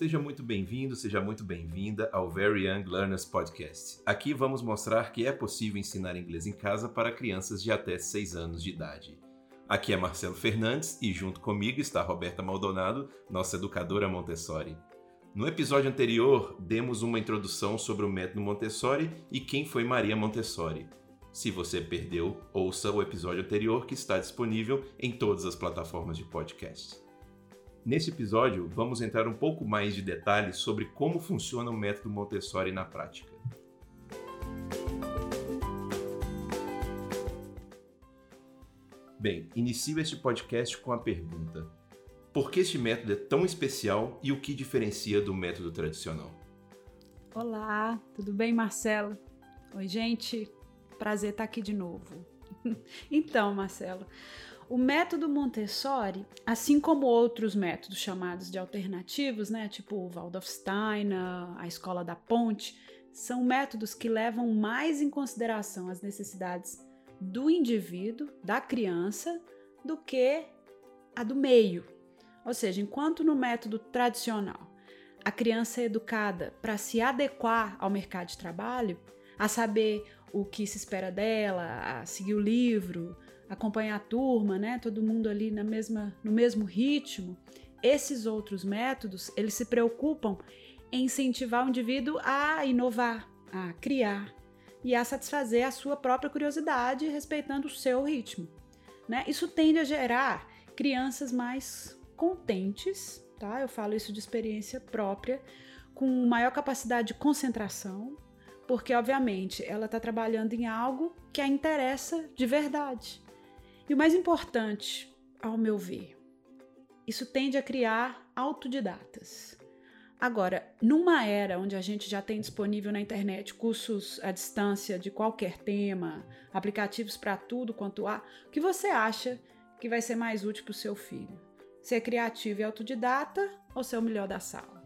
Seja muito bem-vindo, seja muito bem-vinda ao Very Young Learners Podcast. Aqui vamos mostrar que é possível ensinar inglês em casa para crianças de até 6 anos de idade. Aqui é Marcelo Fernandes e junto comigo está Roberta Maldonado, nossa educadora Montessori. No episódio anterior, demos uma introdução sobre o método Montessori e quem foi Maria Montessori. Se você perdeu, ouça o episódio anterior que está disponível em todas as plataformas de podcast. Nesse episódio, vamos entrar um pouco mais de detalhes sobre como funciona o método Montessori na prática. Bem, inicio este podcast com a pergunta: por que este método é tão especial e o que diferencia do método tradicional? Olá, tudo bem, Marcelo? Oi, gente. Prazer estar aqui de novo. então, Marcelo, o método Montessori, assim como outros métodos chamados de alternativos, né, tipo o Waldorf Steiner, a Escola da Ponte, são métodos que levam mais em consideração as necessidades do indivíduo, da criança, do que a do meio. Ou seja, enquanto no método tradicional a criança é educada para se adequar ao mercado de trabalho, a saber o que se espera dela, a seguir o livro, acompanhar a turma, né? Todo mundo ali na mesma, no mesmo ritmo. Esses outros métodos, eles se preocupam em incentivar o indivíduo a inovar, a criar e a satisfazer a sua própria curiosidade, respeitando o seu ritmo. Né? Isso tende a gerar crianças mais contentes, tá? Eu falo isso de experiência própria, com maior capacidade de concentração, porque obviamente ela está trabalhando em algo que a interessa de verdade. E o mais importante, ao meu ver, isso tende a criar autodidatas. Agora, numa era onde a gente já tem disponível na internet cursos à distância de qualquer tema, aplicativos para tudo quanto há, o que você acha que vai ser mais útil para o seu filho? Ser criativo e autodidata ou ser o melhor da sala?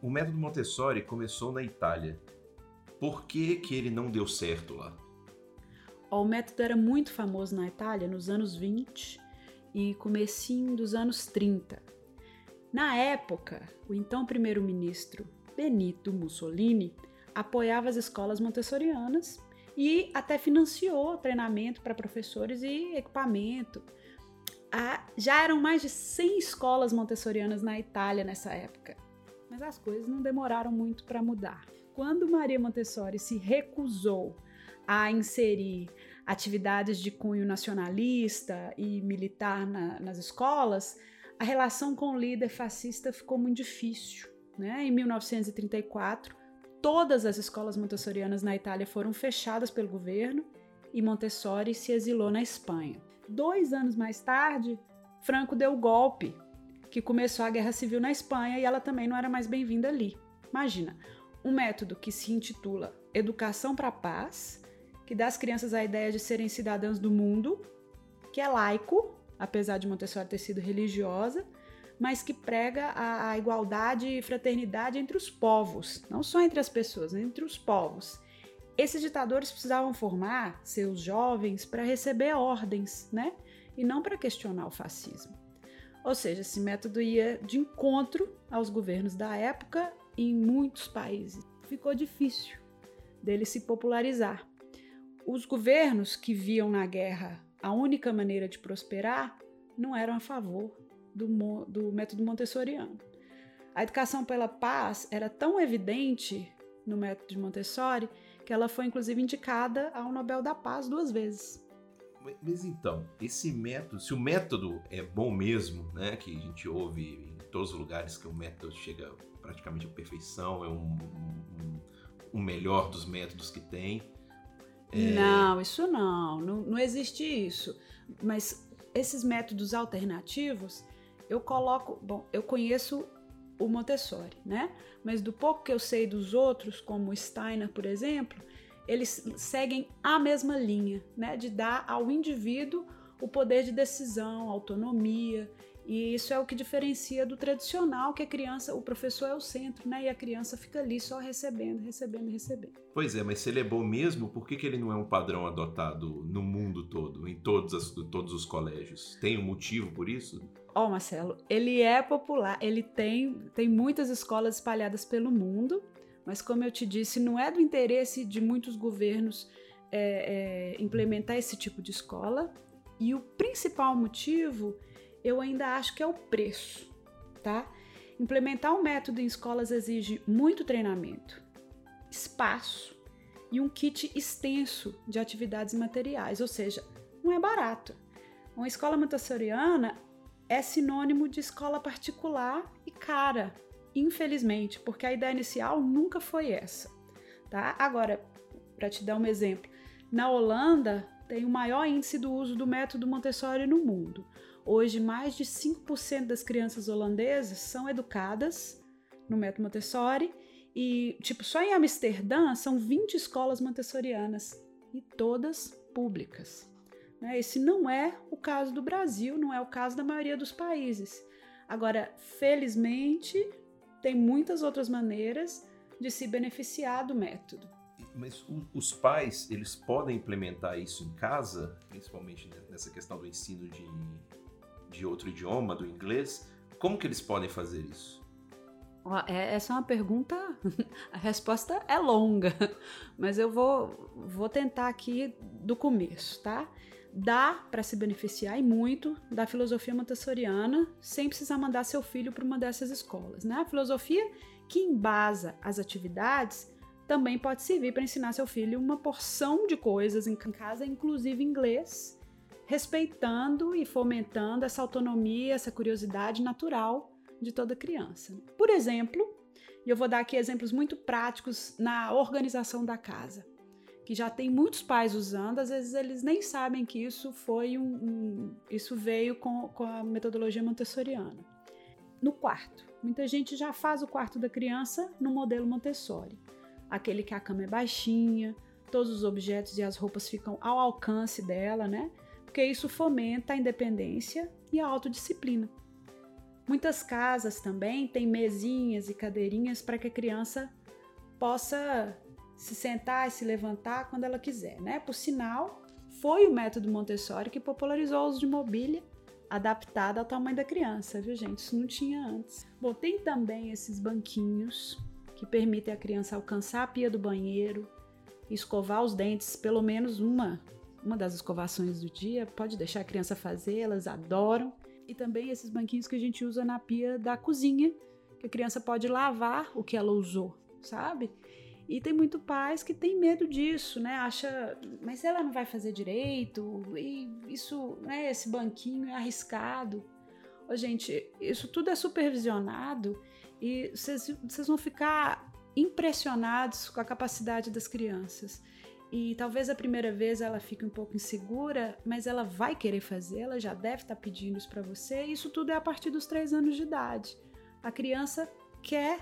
O método Montessori começou na Itália. Por que, que ele não deu certo lá? O método era muito famoso na Itália nos anos 20 e comecinho dos anos 30. Na época, o então primeiro-ministro Benito Mussolini apoiava as escolas montessorianas e até financiou treinamento para professores e equipamento. Já eram mais de 100 escolas montessorianas na Itália nessa época, mas as coisas não demoraram muito para mudar. Quando Maria Montessori se recusou a inserir atividades de cunho nacionalista e militar na, nas escolas, a relação com o líder fascista ficou muito difícil. Né? Em 1934, todas as escolas montessorianas na Itália foram fechadas pelo governo e Montessori se exilou na Espanha. Dois anos mais tarde, Franco deu o golpe, que começou a guerra civil na Espanha e ela também não era mais bem-vinda ali. Imagina, um método que se intitula Educação para a Paz que dá às crianças a ideia de serem cidadãs do mundo, que é laico, apesar de Montessori ter sido religiosa, mas que prega a, a igualdade e fraternidade entre os povos, não só entre as pessoas, entre os povos. Esses ditadores precisavam formar seus jovens para receber ordens, né? E não para questionar o fascismo. Ou seja, esse método ia de encontro aos governos da época em muitos países. Ficou difícil dele se popularizar os governos que viam na guerra a única maneira de prosperar não eram a favor do, do método montessoriano. A educação pela paz era tão evidente no método de Montessori que ela foi inclusive indicada ao Nobel da Paz duas vezes. Mas então, esse método, se o método é bom mesmo, né, que a gente ouve em todos os lugares que o método chega praticamente à perfeição, é um, um, um melhor dos métodos que tem. Não, isso não, não, não existe isso. Mas esses métodos alternativos, eu coloco. Bom, eu conheço o Montessori, né? Mas do pouco que eu sei dos outros, como Steiner, por exemplo, eles seguem a mesma linha, né? De dar ao indivíduo o poder de decisão, autonomia. E isso é o que diferencia do tradicional, que a criança, o professor é o centro, né? E a criança fica ali só recebendo, recebendo, recebendo. Pois é, mas se ele é bom mesmo, por que, que ele não é um padrão adotado no mundo todo, em todos, as, todos os colégios? Tem um motivo por isso? Ó, oh, Marcelo, ele é popular, ele tem, tem muitas escolas espalhadas pelo mundo, mas como eu te disse, não é do interesse de muitos governos é, é, implementar esse tipo de escola. E o principal motivo, eu ainda acho que é o preço, tá? Implementar um método em escolas exige muito treinamento, espaço e um kit extenso de atividades materiais, ou seja, não é barato. Uma escola montessoriana é sinônimo de escola particular e cara, infelizmente, porque a ideia inicial nunca foi essa, tá? Agora, para te dar um exemplo, na Holanda tem o maior índice do uso do método Montessori no mundo. Hoje, mais de 5% das crianças holandesas são educadas no método Montessori e, tipo, só em Amsterdã são 20 escolas montessorianas e todas públicas. Né? Esse não é o caso do Brasil, não é o caso da maioria dos países. Agora, felizmente, tem muitas outras maneiras de se beneficiar do método. Mas os pais, eles podem implementar isso em casa, principalmente nessa questão do ensino de, de outro idioma, do inglês. Como que eles podem fazer isso? É, essa é uma pergunta, a resposta é longa, mas eu vou, vou tentar aqui do começo, tá? dá para se beneficiar e muito da filosofia montessoriana sem precisar mandar seu filho para uma dessas escolas. Né? A filosofia que embasa as atividades também pode servir para ensinar seu filho uma porção de coisas em casa, inclusive inglês, respeitando e fomentando essa autonomia, essa curiosidade natural de toda criança. Por exemplo, e eu vou dar aqui exemplos muito práticos na organização da casa que já tem muitos pais usando, às vezes eles nem sabem que isso foi um, um isso veio com, com a metodologia montessoriana. No quarto, muita gente já faz o quarto da criança no modelo Montessori, aquele que a cama é baixinha, todos os objetos e as roupas ficam ao alcance dela, né? Porque isso fomenta a independência e a autodisciplina. Muitas casas também têm mesinhas e cadeirinhas para que a criança possa se sentar e se levantar quando ela quiser, né? Por sinal, foi o método Montessori que popularizou o uso de mobília adaptada ao tamanho da criança, viu, gente? Isso não tinha antes. Bom, tem também esses banquinhos que permitem a criança alcançar a pia do banheiro, escovar os dentes pelo menos uma uma das escovações do dia, pode deixar a criança fazer, elas adoram. E também esses banquinhos que a gente usa na pia da cozinha, que a criança pode lavar o que ela usou, sabe? E tem muito pais que tem medo disso, né? Acha, mas ela não vai fazer direito, e isso, né, esse banquinho é arriscado. Ô, gente, isso tudo é supervisionado e vocês vão ficar impressionados com a capacidade das crianças. E talvez a primeira vez ela fique um pouco insegura, mas ela vai querer fazer, ela já deve estar pedindo isso para você. Isso tudo é a partir dos três anos de idade. A criança quer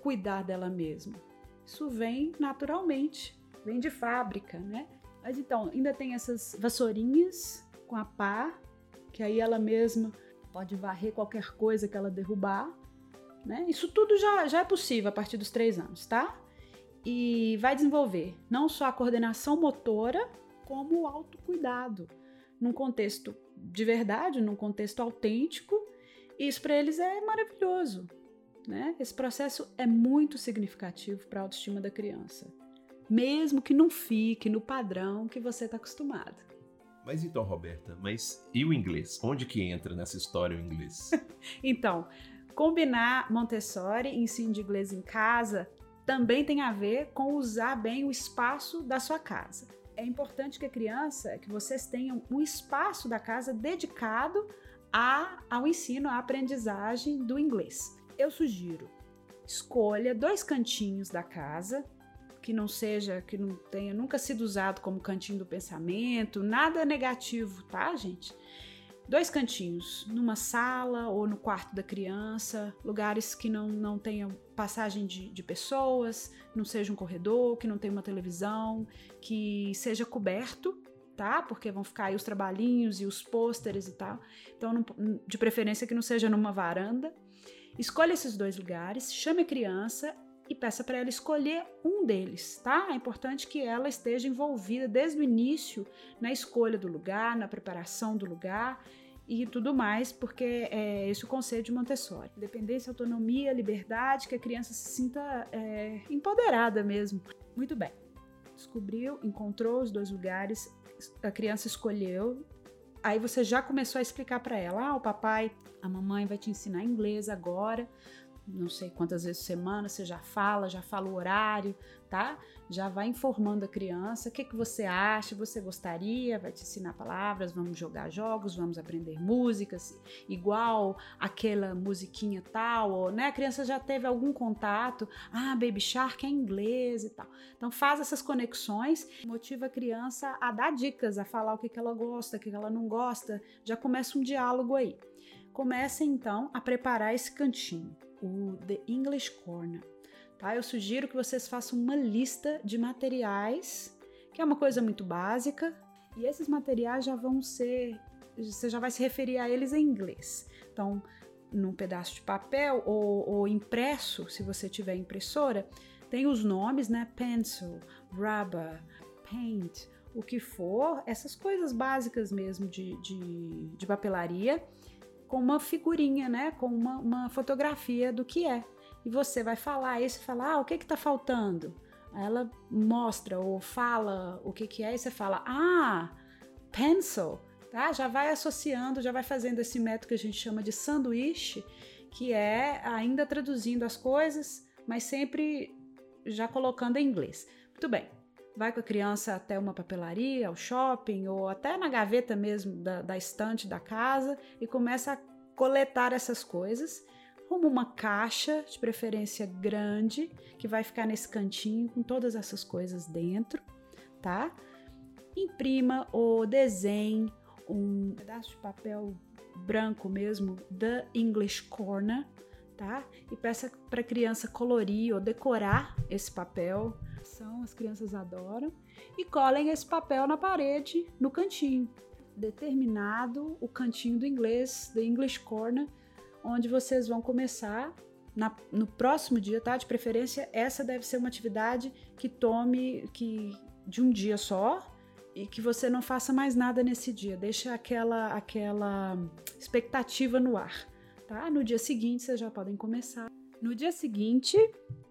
cuidar dela mesma. Isso vem naturalmente, vem de fábrica, né? Mas então, ainda tem essas vassourinhas com a pá, que aí ela mesma pode varrer qualquer coisa que ela derrubar, né? Isso tudo já, já é possível a partir dos três anos, tá? E vai desenvolver não só a coordenação motora, como o autocuidado, num contexto de verdade, num contexto autêntico. Isso para eles é maravilhoso. Né? Esse processo é muito significativo para a autoestima da criança, mesmo que não fique no padrão que você está acostumado. Mas então, Roberta, mas e o inglês? Onde que entra nessa história o inglês? então, combinar Montessori e ensino de inglês em casa também tem a ver com usar bem o espaço da sua casa. É importante que a criança, que vocês tenham um espaço da casa dedicado a, ao ensino, à aprendizagem do inglês eu sugiro escolha dois cantinhos da casa que não seja, que não tenha nunca sido usado como cantinho do pensamento, nada negativo, tá, gente? Dois cantinhos, numa sala ou no quarto da criança, lugares que não, não tenham passagem de, de pessoas, não seja um corredor, que não tenha uma televisão, que seja coberto, tá? Porque vão ficar aí os trabalhinhos e os pôsteres e tal. Então, não, de preferência que não seja numa varanda. Escolha esses dois lugares, chame a criança e peça para ela escolher um deles, tá? É importante que ela esteja envolvida desde o início na escolha do lugar, na preparação do lugar e tudo mais, porque é esse o conceito de Montessori. Independência, autonomia, liberdade, que a criança se sinta é, empoderada mesmo. Muito bem. Descobriu, encontrou os dois lugares, a criança escolheu. Aí você já começou a explicar para ela: ah, o papai, a mamãe vai te ensinar inglês agora não sei quantas vezes por semana, você já fala, já fala o horário, tá? Já vai informando a criança o que, que você acha, você gostaria, vai te ensinar palavras, vamos jogar jogos, vamos aprender músicas, igual aquela musiquinha tal, ou, né? A criança já teve algum contato, ah, Baby Shark é inglês e tal. Então faz essas conexões, motiva a criança a dar dicas, a falar o que, que ela gosta, o que, que ela não gosta, já começa um diálogo aí. Comece então a preparar esse cantinho o The English Corner. Tá? Eu sugiro que vocês façam uma lista de materiais, que é uma coisa muito básica, e esses materiais já vão ser, você já vai se referir a eles em inglês. Então, num pedaço de papel ou, ou impresso, se você tiver impressora, tem os nomes, né? Pencil, rubber, paint, o que for, essas coisas básicas mesmo de, de, de papelaria com uma figurinha, né? Com uma, uma fotografia do que é. E você vai falar, aí você fala, ah, o que que tá faltando? Ela mostra ou fala o que que é, e você fala, ah, pencil, tá? Já vai associando, já vai fazendo esse método que a gente chama de sanduíche, que é ainda traduzindo as coisas, mas sempre já colocando em inglês. Muito bem. Vai com a criança até uma papelaria, ao shopping ou até na gaveta mesmo da, da estante da casa e começa a coletar essas coisas. Como uma caixa, de preferência grande, que vai ficar nesse cantinho com todas essas coisas dentro, tá? Imprima ou desenhe um pedaço de papel branco mesmo, The English Corner, tá? E peça para a criança colorir ou decorar esse papel as crianças adoram, e colhem esse papel na parede, no cantinho. Determinado o cantinho do inglês, the English Corner, onde vocês vão começar na, no próximo dia, tá? De preferência, essa deve ser uma atividade que tome que de um dia só e que você não faça mais nada nesse dia. Deixa aquela aquela expectativa no ar, tá? No dia seguinte vocês já podem começar. No dia seguinte,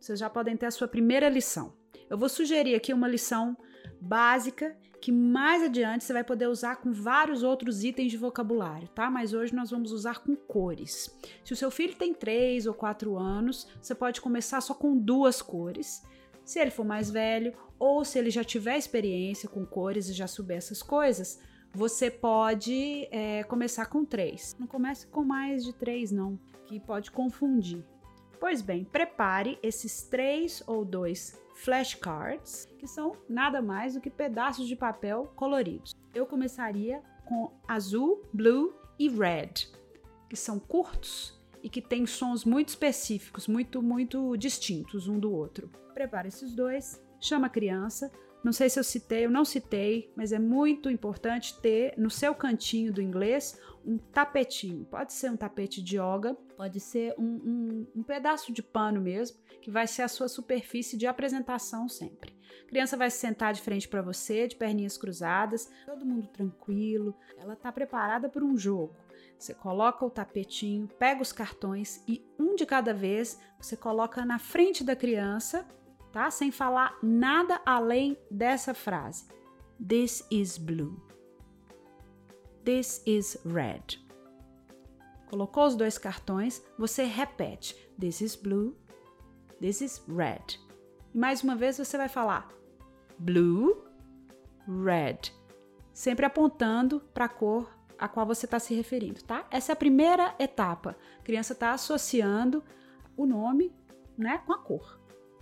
vocês já podem ter a sua primeira lição. Eu vou sugerir aqui uma lição básica que mais adiante você vai poder usar com vários outros itens de vocabulário, tá? Mas hoje nós vamos usar com cores. Se o seu filho tem 3 ou 4 anos, você pode começar só com duas cores. Se ele for mais velho ou se ele já tiver experiência com cores e já souber essas coisas, você pode é, começar com três. Não comece com mais de três, não, que pode confundir. Pois bem, prepare esses três ou dois flashcards, que são nada mais do que pedaços de papel coloridos. Eu começaria com azul, blue e red, que são curtos e que têm sons muito específicos, muito, muito distintos um do outro. Prepare esses dois, chama a criança. Não sei se eu citei ou não citei, mas é muito importante ter no seu cantinho do inglês um tapetinho. Pode ser um tapete de yoga, pode ser um, um, um, pedaço de pano mesmo, que vai ser a sua superfície de apresentação sempre. A criança vai se sentar de frente para você, de perninhas cruzadas, todo mundo tranquilo. Ela está preparada para um jogo. Você coloca o tapetinho, pega os cartões e um de cada vez você coloca na frente da criança, tá? Sem falar nada além dessa frase. This is blue. This is red. Colocou os dois cartões, você repete: This is blue, this is red. E mais uma vez você vai falar blue, red, sempre apontando para a cor a qual você está se referindo, tá? Essa é a primeira etapa. A criança está associando o nome, né, com a cor.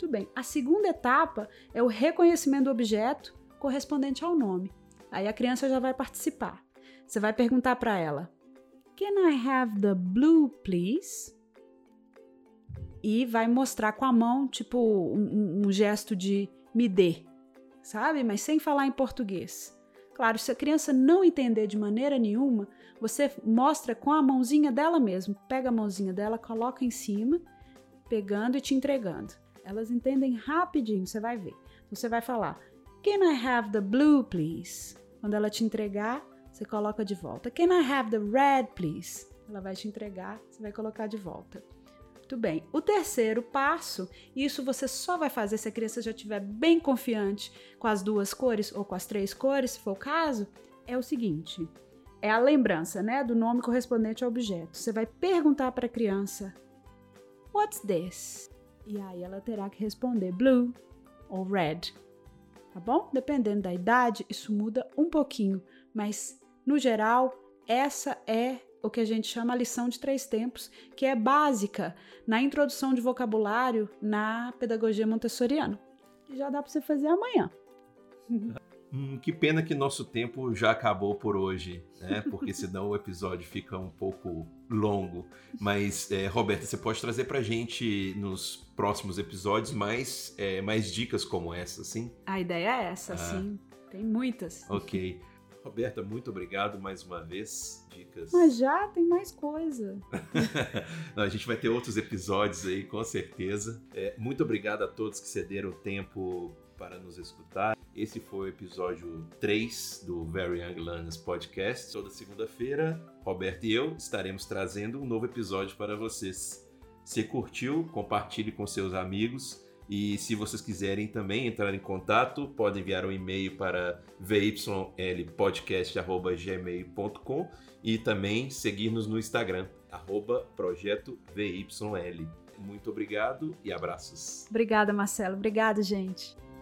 Muito bem. A segunda etapa é o reconhecimento do objeto correspondente ao nome. Aí a criança já vai participar. Você vai perguntar para ela: Can I have the blue, please? E vai mostrar com a mão, tipo, um, um gesto de me dê, sabe? Mas sem falar em português. Claro, se a criança não entender de maneira nenhuma, você mostra com a mãozinha dela mesmo. Pega a mãozinha dela, coloca em cima, pegando e te entregando. Elas entendem rapidinho, você vai ver. Você vai falar: Can I have the blue, please? Quando ela te entregar, você coloca de volta. Can I have the red, please? Ela vai te entregar, você vai colocar de volta. Muito bem. O terceiro passo, isso você só vai fazer se a criança já estiver bem confiante com as duas cores ou com as três cores, se for o caso, é o seguinte: é a lembrança, né, do nome correspondente ao objeto. Você vai perguntar para a criança: What's this? E aí ela terá que responder blue ou red. Tá bom? Dependendo da idade, isso muda um pouquinho, mas no geral, essa é o que a gente chama a lição de três tempos, que é básica na introdução de vocabulário na pedagogia montessoriana. Já dá para você fazer amanhã. Hum, que pena que nosso tempo já acabou por hoje, né? Porque senão o episódio fica um pouco longo. Mas, é, Roberta, você pode trazer pra gente nos próximos episódios mais, é, mais dicas como essa, sim? A ideia é essa, ah. sim. Tem muitas. Ok. Roberta, muito obrigado mais uma vez. Dicas. Mas já tem mais coisa. Não, a gente vai ter outros episódios aí, com certeza. É, muito obrigado a todos que cederam tempo para nos escutar. Esse foi o episódio 3 do Very Young Learners Podcast. Toda segunda-feira, Roberto e eu estaremos trazendo um novo episódio para vocês. Se curtiu, compartilhe com seus amigos e se vocês quiserem também entrar em contato, podem enviar um e-mail para vylpodcast.gmail.com e também seguir-nos no Instagram, arroba Projeto VYL. Muito obrigado e abraços. Obrigada, Marcelo. Obrigada, gente.